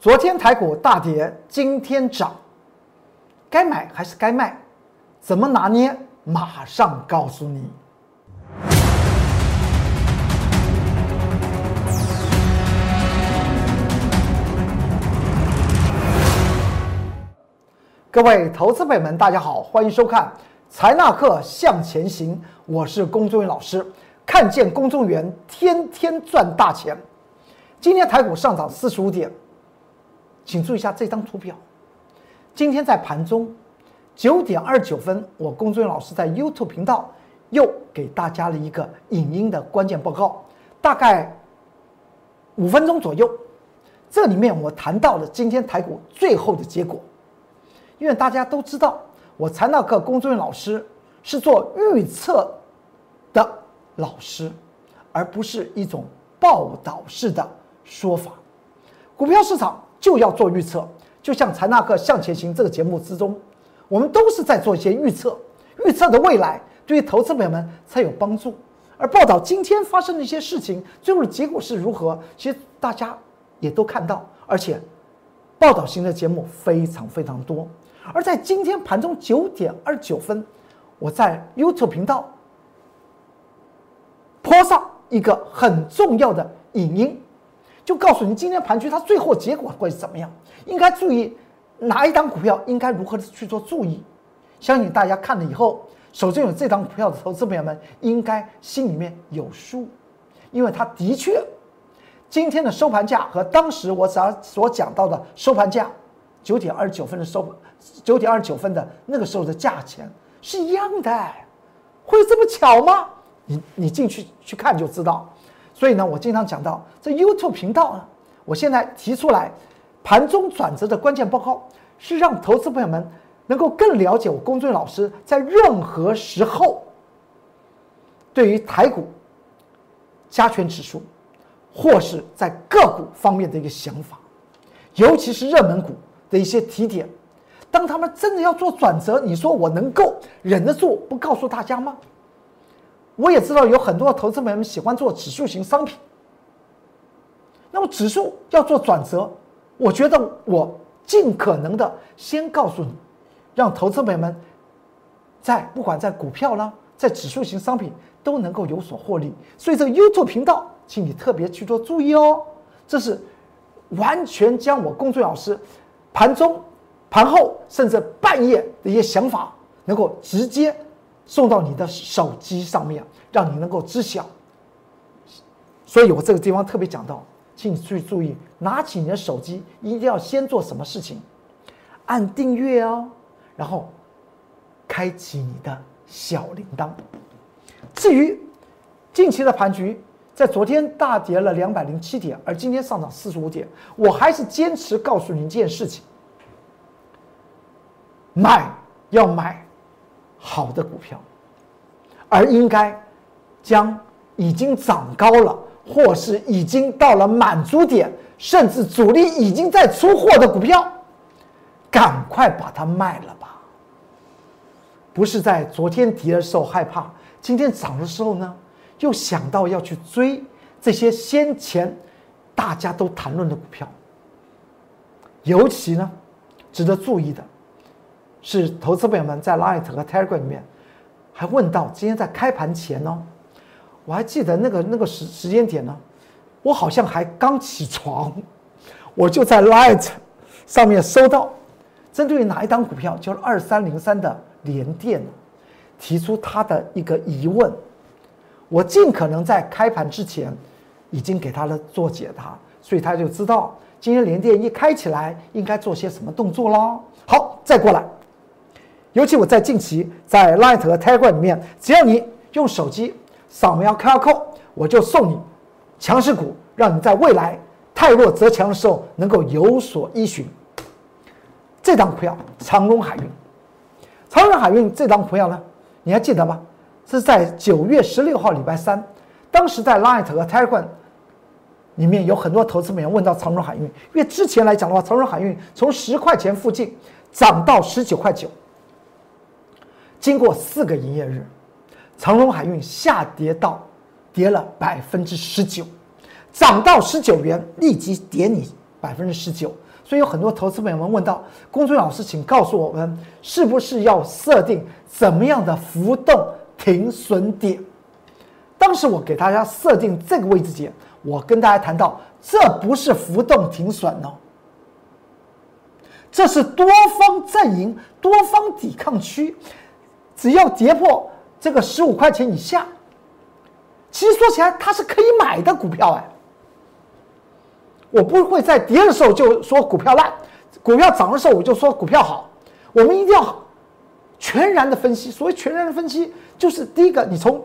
昨天台股大跌，今天涨，该买还是该卖？怎么拿捏？马上告诉你。各位投资朋友们，大家好，欢迎收看《财纳课向前行》，我是龚忠元老师。看见公众员天天赚大钱。今天台股上涨四十五点。请注意一下这张图表。今天在盘中九点二十九分，我龚忠元老师在 YouTube 频道又给大家了一个影音的关键报告，大概五分钟左右。这里面我谈到了今天台股最后的结果。因为大家都知道，我财纳课龚忠元老师是做预测的老师，而不是一种报道式的说法。股票市场。就要做预测，就像《财纳克向前行》这个节目之中，我们都是在做一些预测，预测的未来对于投资朋友们才有帮助。而报道今天发生的一些事情，最后的结果是如何，其实大家也都看到，而且报道型的节目非常非常多。而在今天盘中九点二九分，我在 YouTube 频道播上一个很重要的影音。就告诉你，今天盘局它最后结果会怎么样？应该注意哪一档股票，应该如何去做注意？相信大家看了以后，手中有这档股票的投资朋友们，应该心里面有数，因为它的确今天的收盘价和当时我所所讲到的收盘价九点二十九分的收九点二十九分的那个时候的价钱是一样的，会这么巧吗？你你进去去看就知道。所以呢，我经常讲到这 YouTube 频道呢，我现在提出来盘中转折的关键报告，是让投资朋友们能够更了解我龚俊老师在任何时候对于台股加权指数，或是在个股方面的一个想法，尤其是热门股的一些提点。当他们真的要做转折，你说我能够忍得住不告诉大家吗？我也知道有很多投资朋友们喜欢做指数型商品，那么指数要做转折，我觉得我尽可能的先告诉你，让投资朋友们在不管在股票啦，在指数型商品都能够有所获利。所以这个 YouTube 频道，请你特别去做注意哦。这是完全将我工作老师盘中、盘后甚至半夜的一些想法，能够直接。送到你的手机上面，让你能够知晓。所以我这个地方特别讲到，请你注意注意，拿起你的手机，一定要先做什么事情？按订阅哦，然后开启你的小铃铛。至于近期的盘局，在昨天大跌了两百零七点，而今天上涨四十五点，我还是坚持告诉你一件事情：买要买。好的股票，而应该将已经涨高了，或是已经到了满足点，甚至主力已经在出货的股票，赶快把它卖了吧。不是在昨天跌的时候害怕，今天涨的时候呢，又想到要去追这些先前大家都谈论的股票。尤其呢，值得注意的。是投资朋友们在 Light 和 Telegram 里面还问到，今天在开盘前呢，我还记得那个那个时时间点呢，我好像还刚起床，我就在 Light 上面收到，针对于哪一档股票，就是二三零三的联电，提出他的一个疑问，我尽可能在开盘之前已经给他了做解答，所以他就知道今天联电一开起来应该做些什么动作喽。好，再过来。尤其我在近期在 Light 和 Telegram 里面，只要你用手机扫描 QR code，我就送你强势股，让你在未来太弱则强的时候能够有所依循。这张股票长荣海运，长荣海运这张股票呢，你还记得吗？是在九月十六号礼拜三，当时在 Light 和 Telegram 里面有很多投资朋友问到长荣海运，因为之前来讲的话，长荣海运从十块钱附近涨到十九块九。经过四个营业日，长荣海运下跌到跌了百分之十九，涨到十九元立即跌你百分之十九。所以有很多投资朋友们问到，公孙老师，请告诉我们，是不是要设定怎么样的浮动停损点？当时我给大家设定这个位置点，我跟大家谈到，这不是浮动停损哦，这是多方阵营、多方抵抗区，只要跌破这个十五块钱以下，其实说起来它是可以买的股票哎。我不会在跌的时候就说股票烂，股票涨的时候我就说股票好。我们一定要全然的分析。所谓全然的分析，就是第一个，你从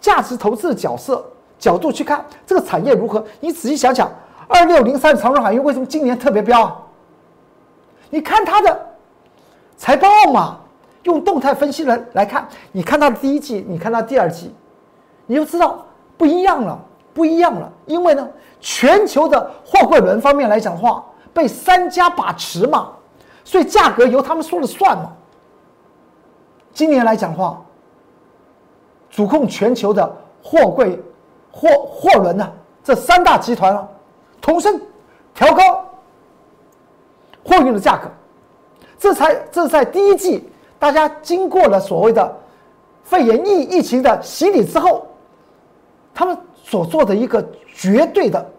价值投资的角色角度去看这个产业如何。你仔细想想，二六零三长荣海运为什么今年特别飙啊？你看它的财报嘛，用动态分析来来看，你看它的第一季，你看它第二季，你就知道不一样了。不一样了，因为呢，全球的货柜轮方面来讲的话，被三家把持嘛，所以价格由他们说了算嘛。今年来讲的话，主控全球的货柜货货轮呢，这三大集团啊，同声调高货运的价格，这才这在第一季，大家经过了所谓的肺炎疫疫情的洗礼之后，他们。所做的一个绝对的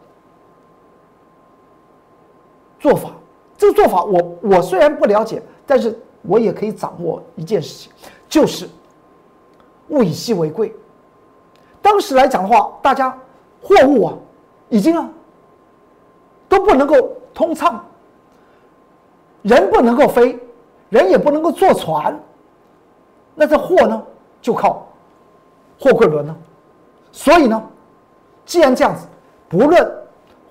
做法，这个做法我我虽然不了解，但是我也可以掌握一件事情，就是物以稀为贵。当时来讲的话，大家货物啊，已经啊都不能够通畅，人不能够飞，人也不能够坐船，那这货呢就靠货柜轮了，所以呢。既然这样子，不论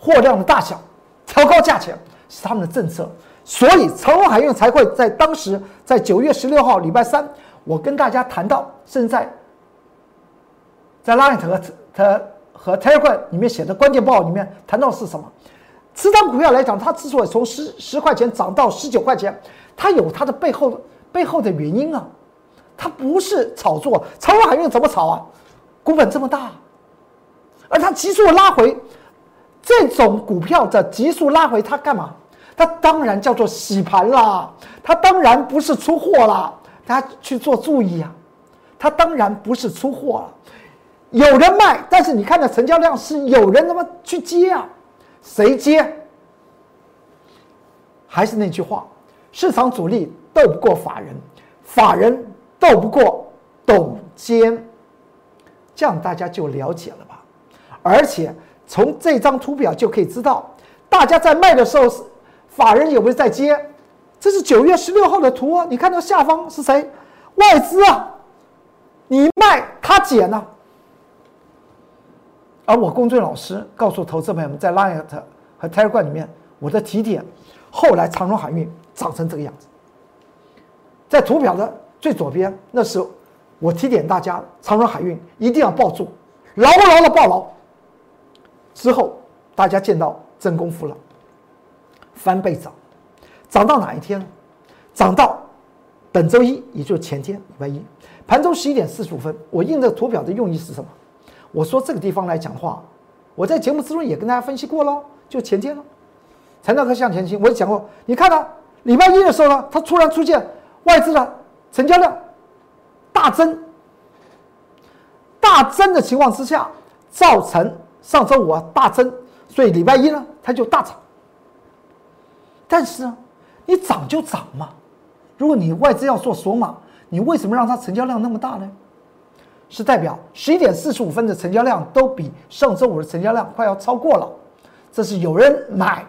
货量的大小，调高价钱是他们的政策，所以长荣海运才会在当时在九月十六号礼拜三，我跟大家谈到，现在在 Line 和和和 Telegram 里面写的关键报里面谈到是什么？此档股票来讲，它之所以从十十块钱涨到十九块钱，它有它的背后背后的原因啊，它不是炒作。长荣海运怎么炒啊？股本这么大。而它急速拉回，这种股票的急速拉回，它干嘛？它当然叫做洗盘啦，它当然不是出货啦，大家去做注意啊，它当然不是出货了，有人卖，但是你看的成交量是有人他妈去接啊，谁接？还是那句话，市场主力斗不过法人，法人斗不过董监，这样大家就了解了吧？而且从这张图表就可以知道，大家在卖的时候法人有没有在接？这是九月十六号的图啊！你看到下方是谁？外资啊！你卖他减呢？而我公孙老师告诉投资朋友们，在 Line 和 Telegram 里面，我的提点，后来长荣海运涨成这个样子。在图表的最左边，那是我提点大家，长荣海运一定要抱住，牢牢的抱牢。之后，大家见到真功夫了，翻倍涨，涨到哪一天？涨到本周一，也就是前天礼拜一，盘中十一点四十五分。我印这图表的用意是什么？我说这个地方来讲话，我在节目之中也跟大家分析过喽，就前天了，成交和向前倾，我也讲过。你看到礼拜一的时候呢，它突然出现外资的成交量大增，大增的情况之下，造成。上周五啊大增，所以礼拜一呢它就大涨。但是呢，你涨就涨嘛。如果你外资要做锁码，你为什么让它成交量那么大呢？是代表十一点四十五分的成交量都比上周五的成交量快要超过了。这是有人买，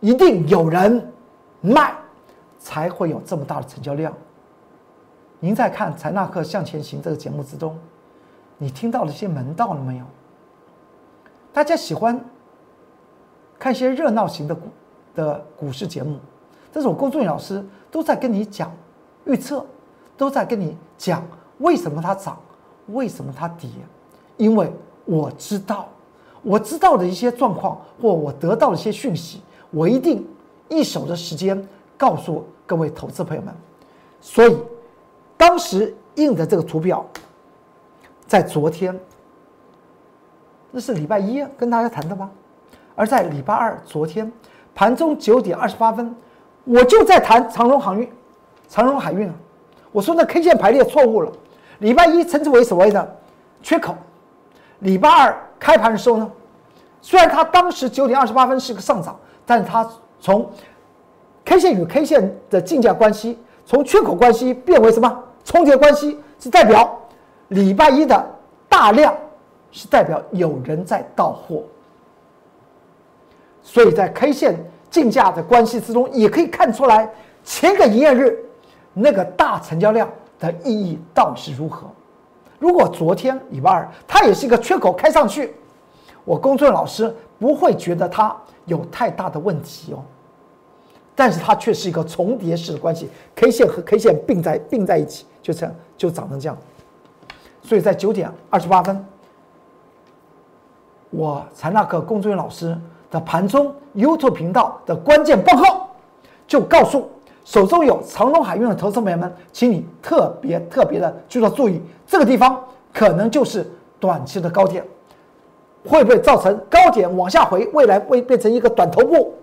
一定有人卖，才会有这么大的成交量。您在看《财纳克向前行》这个节目之中，你听到了些门道了没有？大家喜欢看一些热闹型的股的股市节目，但是我龚俊宇老师都在跟你讲预测，都在跟你讲为什么它涨，为什么它跌，因为我知道，我知道的一些状况或我得到的一些讯息，我一定一手的时间告诉各位投资朋友们。所以当时印的这个图表，在昨天。那是礼拜一跟大家谈的吧，而在礼拜二昨天盘中九点二十八分，我就在谈长荣航运，长荣海运啊，我说那 K 线排列错误了。礼拜一称之为所谓的缺口，礼拜二开盘的时候呢，虽然它当时九点二十八分是个上涨，但是它从 K 线与 K 线的竞价关系，从缺口关系变为什么重叠关系，是代表礼拜一的大量，是代表有人在到货，所以在 K 线竞价的关系之中，也可以看出来前个营业日那个大成交量。的意义到底是如何？如果昨天礼拜二它也是一个缺口开上去，我公众老师不会觉得它有太大的问题哦。但是它却是一个重叠式的关系，K 线和 K 线并在并在一起，就这样就长成这样。所以在九点二十八分，我财纳克公众老师的盘中 YouTube 频道的关键报告就告诉。手中有长隆海运的投资朋友们，请你特别特别的就要注意，这个地方可能就是短期的高点，会不会造成高点往下回，未来会变成一个短头部？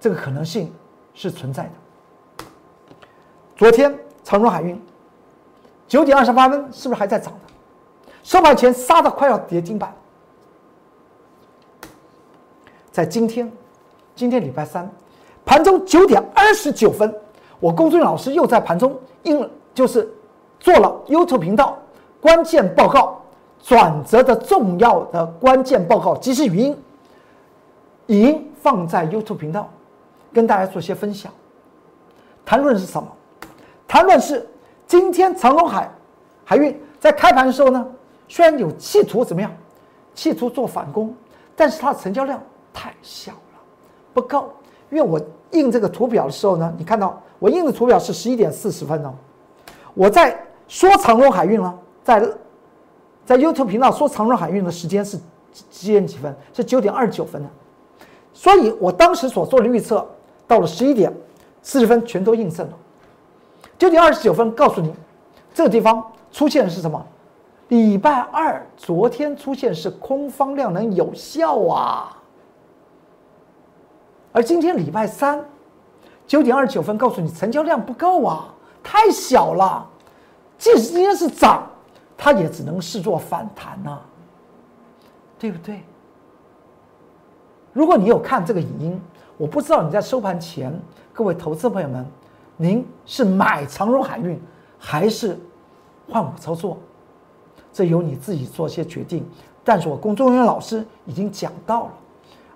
这个可能性是存在的。昨天长荣海运九点二十八分是不是还在涨的？收盘前杀的快要跌停板。在今天，今天礼拜三。盘中九点二十九分，我龚俊老师又在盘中应就是做了 YouTube 频道关键报告转折的重要的关键报告即时语音，语音放在 YouTube 频道，跟大家做些分享。谈论是什么？谈论是今天长隆海海运在开盘的时候呢，虽然有企图怎么样，企图做反攻，但是它的成交量太小了，不高。因为我印这个图表的时候呢，你看到我印的图表是十一点四十分哦。我在说长隆海运呢，在在 YouTube 频道说长荣海运的时间是几点几分？是九点二十九分的。所以我当时所做的预测，到了十一点四十分全都印证了。九点二十九分告诉你，这个地方出现的是什么？礼拜二昨天出现是空方量能有效啊。而今天礼拜三九点二十九分，告诉你成交量不够啊，太小了。即使今天是涨，它也只能视作反弹呐，对不对？如果你有看这个影音，我不知道你在收盘前，各位投资朋友们，您是买长荣海运还是换股操作？这由你自己做些决定。但是我龚忠元老师已经讲到了。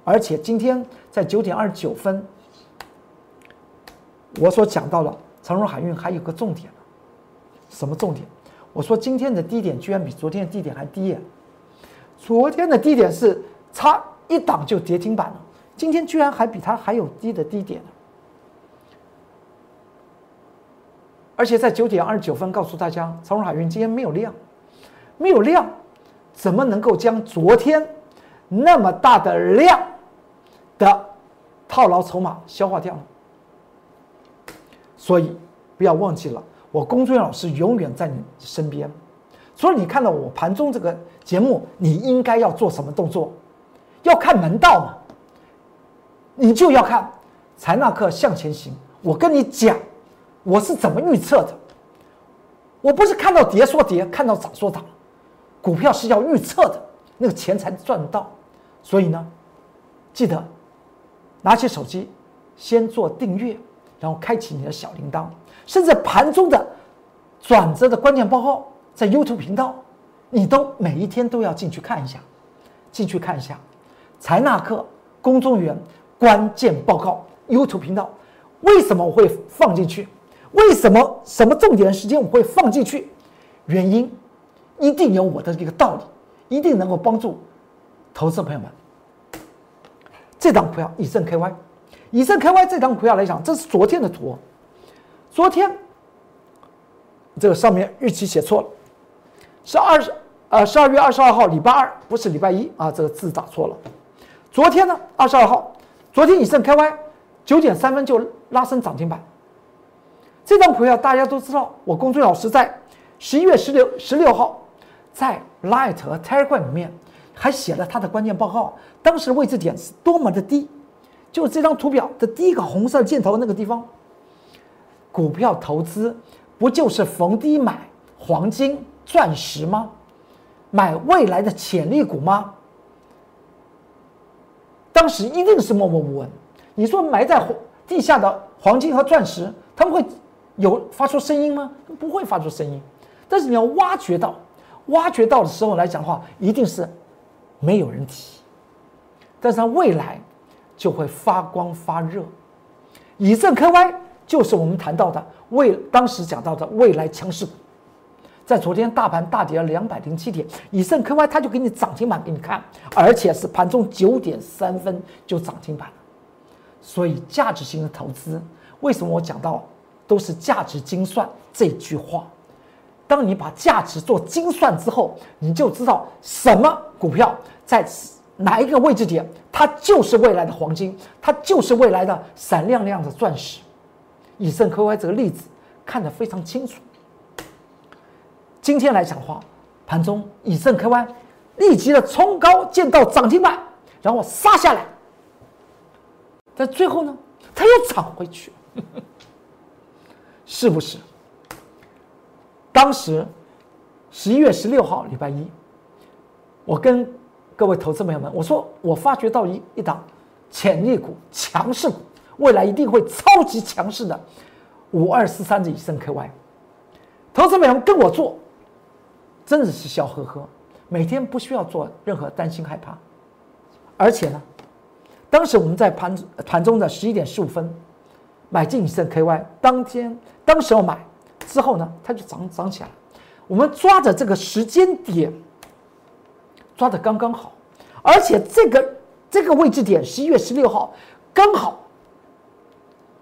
而且今天在九点二十九分，我所讲到的长荣海运还有个重点什么重点？我说今天的低点居然比昨天的低点还低，昨天的低点是差一档就跌停板了，今天居然还比它还有低的低点而且在九点二十九分告诉大家，长荣海运今天没有量，没有量，怎么能够将昨天那么大的量？的套牢筹码消化掉呢，所以不要忘记了，我龚俊老师永远在你身边。所以你看到我盘中这个节目，你应该要做什么动作？要看门道嘛，你就要看财纳克向前行。我跟你讲，我是怎么预测的？我不是看到跌说跌，看到涨说涨，股票是要预测的，那个钱才赚到。所以呢，记得。拿起手机，先做订阅，然后开启你的小铃铛，甚至盘中的转折的关键报告，在 YouTube 频道，你都每一天都要进去看一下，进去看一下。财纳克公众员关键报告 YouTube 频道，为什么我会放进去？为什么什么重点时间我会放进去？原因一定有我的一个道理，一定能够帮助投资朋友们。这张股票以正 KY，以盛 KY 这张股票来讲，这是昨天的图。昨天这个上面日期写错了，是二十呃十二月二十二号礼拜二，不是礼拜一啊，这个字打错了。昨天呢，二十二号，昨天以盛 KY 九点三分就拉升涨停板。这张股票大家都知道，我公孙老师在十一月十六十六号在 Light 和 Telegram 里面。还写了他的关键报告，当时位置点是多么的低，就这张图表的第一个红色箭头那个地方，股票投资不就是逢低买黄金、钻石吗？买未来的潜力股吗？当时一定是默默无闻。你说埋在地下的黄金和钻石，他们会有发出声音吗？不会发出声音。但是你要挖掘到，挖掘到的时候来讲的话，一定是没有人提。但是它未来就会发光发热。以正 KY 就是我们谈到的未当时讲到的未来强势股。在昨天大盘大跌了两百零七点，以盛 KY 它就给你涨停板给你看，而且是盘中九点三分就涨停板。所以价值型的投资，为什么我讲到都是价值精算这句话？当你把价值做精算之后，你就知道什么股票在哪一个位置点，它就是未来的黄金，它就是未来的闪亮亮的钻石。以盛 KY 这个例子看得非常清楚。今天来讲话，盘中以盛 KY 立即的冲高见到涨停板，然后杀下来，在最后呢，它又涨回去，是不是？当时十一月十六号礼拜一，我跟各位投资朋友们我说，我发觉到一一档潜力股、强势股，未来一定会超级强势的五二四三的以盛 KY，投资朋友们跟我做。真的是笑呵呵，每天不需要做任何担心害怕，而且呢，当时我们在盘盘中的十一点十五分买进一盛 KY，当天当时候买之后呢，它就涨涨起来，我们抓着这个时间点抓的刚刚好，而且这个这个位置点十一月十六号刚好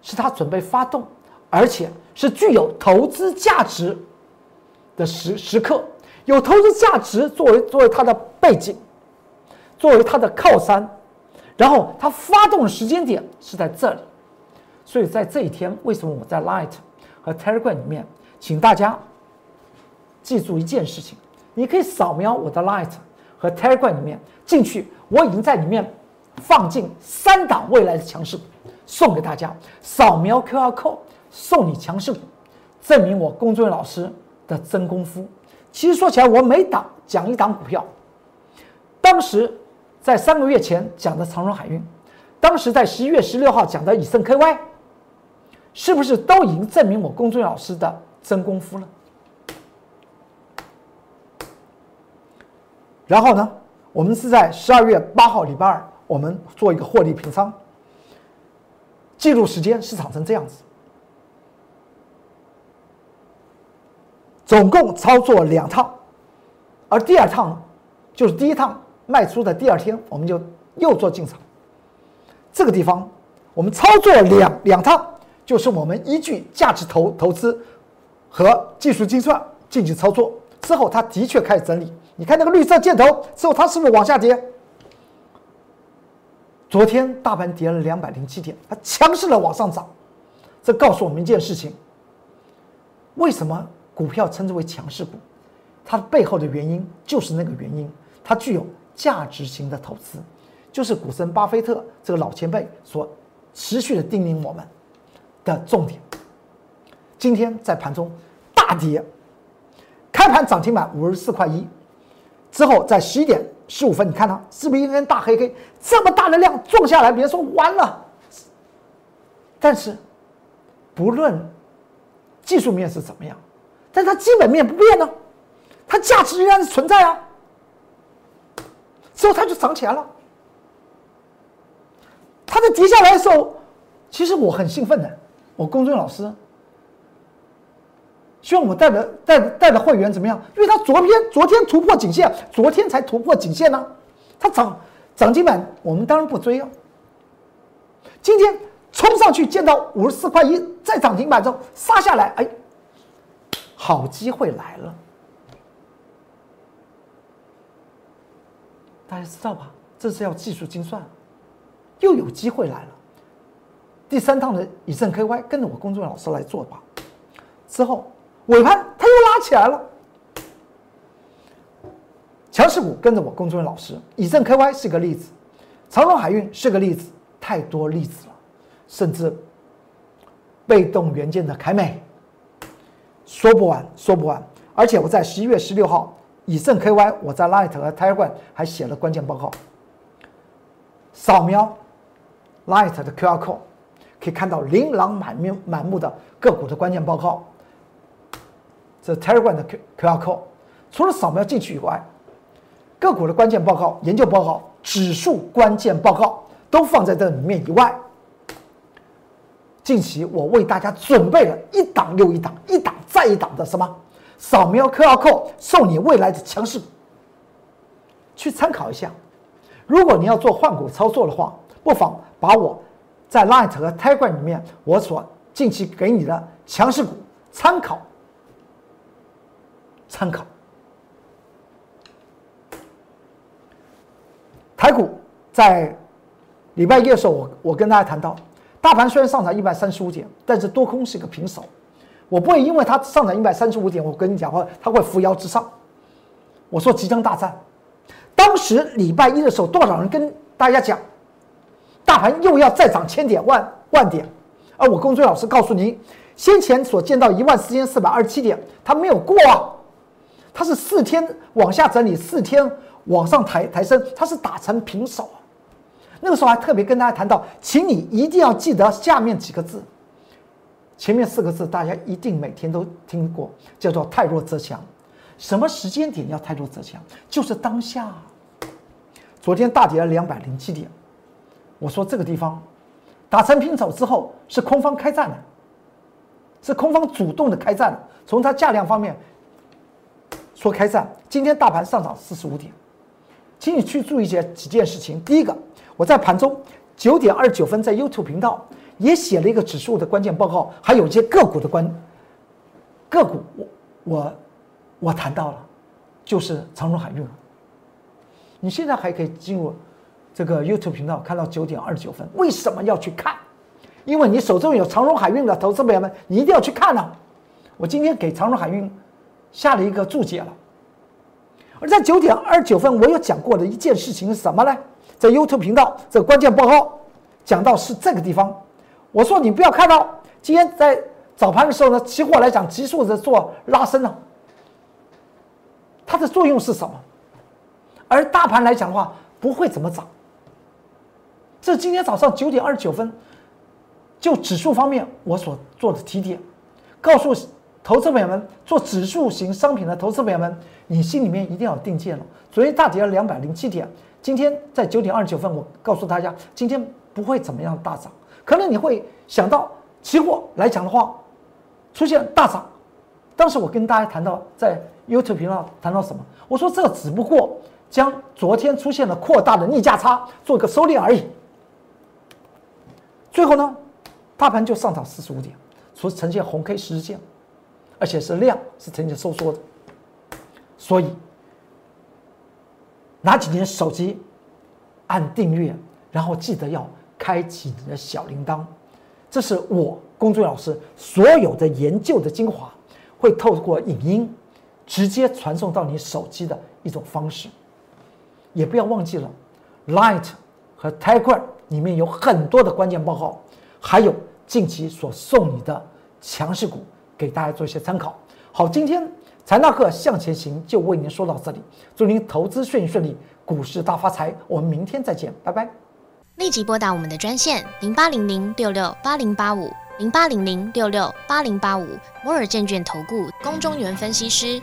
是它准备发动，而且是具有投资价值的时时刻。有投资价值作为作为它的背景，作为它的靠山，然后它发动的时间点是在这里，所以在这一天，为什么我在 Light 和 Telegram 里面，请大家记住一件事情，你可以扫描我的 Light 和 Telegram 里面进去，我已经在里面放进三档未来的强势股送给大家，扫描 QR Code 送你强势股，证明我龚俊老师的真功夫。其实说起来，我每档讲一档股票，当时在三个月前讲的长荣海运，当时在十一月十六号讲的以盛 KY，是不是都已经证明我公孙老师的真功夫了？然后呢，我们是在十二月八号礼拜二，我们做一个获利平仓，记录时间，市场成这样子。总共操作两趟，而第二趟就是第一趟卖出的第二天，我们就又做进场。这个地方我们操作两两趟，就是我们依据价值投投资和技术精算进行操作之后，它的确开始整理。你看那个绿色箭头之后，它是不是往下跌？昨天大盘跌了两百零七点，它强势的往上涨，这告诉我们一件事情：为什么？股票称之为强势股，它背后的原因就是那个原因，它具有价值型的投资，就是股神巴菲特这个老前辈所持续的叮咛我们的重点。今天在盘中大跌，开盘涨停板五十四块一，之后在十一点十五分，你看它是不是一根大黑 K？这么大的量撞下来，别人说完了。但是不论技术面是怎么样。但它基本面不变呢，它价值仍然是存在啊。之后它就涨起来了。它在跌下来的时候，其实我很兴奋的。我公众老师希望我带的带带的会员怎么样？因为它昨天昨天突破颈线，昨天才突破颈线呢。它涨涨停板，我们当然不追啊。今天冲上去见到五十四块一，再涨停板之后杀下来，哎。好机会来了，大家知道吧？这是要技术精算，又有机会来了。第三趟的以正 KY 跟着我工作老师来做吧，之后尾盘它又拉起来了。强势股跟着我公众老师，以正 KY 是个例子，长荣海运是个例子太多例子了，甚至被动元件的凯美，说不完说不完。而且我在十一月十六号，以正 KY，我在 Light 和 Tiger 还写了关键报告，扫描 Light 的 QR code，可以看到琳琅满面满目的个股的关键报告。这 Tiger 的 Q QR code，除了扫描进去以外，个股的关键报告、研究报告、指数关键报告。都放在这里面以外，近期我为大家准备了一档又一档、一档再一档的什么扫描 QR code 送你未来的强势，去参考一下。如果你要做换股操作的话，不妨把我在 Light 和 Tiger 里面我所近期给你的强势股参考参考。台股在。礼拜一的时候，我我跟大家谈到，大盘虽然上涨一百三十五点，但是多空是一个平手。我不会因为它上涨一百三十五点，我跟你讲话，它会扶摇直上。我说即将大战。当时礼拜一的时候，多少人跟大家讲，大盘又要再涨千点万万点？而我公孙老师告诉您，先前所见到一万四千四百二十七点，它没有过啊，它是四天往下整理，四天往上抬抬升，它是打成平手。那个时候还特别跟大家谈到，请你一定要记得下面几个字，前面四个字大家一定每天都听过，叫做“太弱则强”。什么时间点要太弱则强？就是当下。昨天大跌了两百零七点，我说这个地方打成平手之后是空方开战的，是空方主动的开战的。从它价量方面说开战，今天大盘上涨四十五点，请你去注意一些几件事情。第一个。我在盘中九点二十九分在 YouTube 频道也写了一个指数的关键报告，还有一些个股的关个股，我我我谈到了，就是长荣海运。你现在还可以进入这个 YouTube 频道看到九点二十九分。为什么要去看？因为你手中有长荣海运的投资朋友们，你一定要去看呢。我今天给长荣海运下了一个注解了。而在九点二十九分，我有讲过的一件事情是什么呢？在 YouTube 频道这个关键报告讲到是这个地方，我说你不要看到今天在早盘的时候呢，期货来讲急速的做拉升了，它的作用是什么？而大盘来讲的话不会怎么涨。这今天早上九点二十九分，就指数方面我所做的提点，告诉投资朋友们做指数型商品的投资朋友们，你心里面一定要有定见了。昨天大跌了两百零七点。今天在九点二十九分，我告诉大家，今天不会怎么样大涨。可能你会想到期货来讲的话，出现大涨。当时我跟大家谈到，在 YouTube 频道谈到什么？我说这只不过将昨天出现了扩大的逆价差做个收敛而已。最后呢，大盘就上涨四十五点，所呈现红 K 十日线，而且是量是呈现收缩的，所以。拿起你的手机，按订阅，然后记得要开启你的小铃铛。这是我公作老师所有的研究的精华，会透过影音直接传送到你手机的一种方式。也不要忘记了，Light 和 Tiger 里面有很多的关键报告，还有近期所送你的强势股，给大家做一些参考。好，今天。财纳克向前行就为您说到这里，祝您投资顺利顺利，股市大发财。我们明天再见，拜拜。立即拨打我们的专线零八零零六六八零八五零八零零六六八零八五摩尔证券投顾龚中原分析师。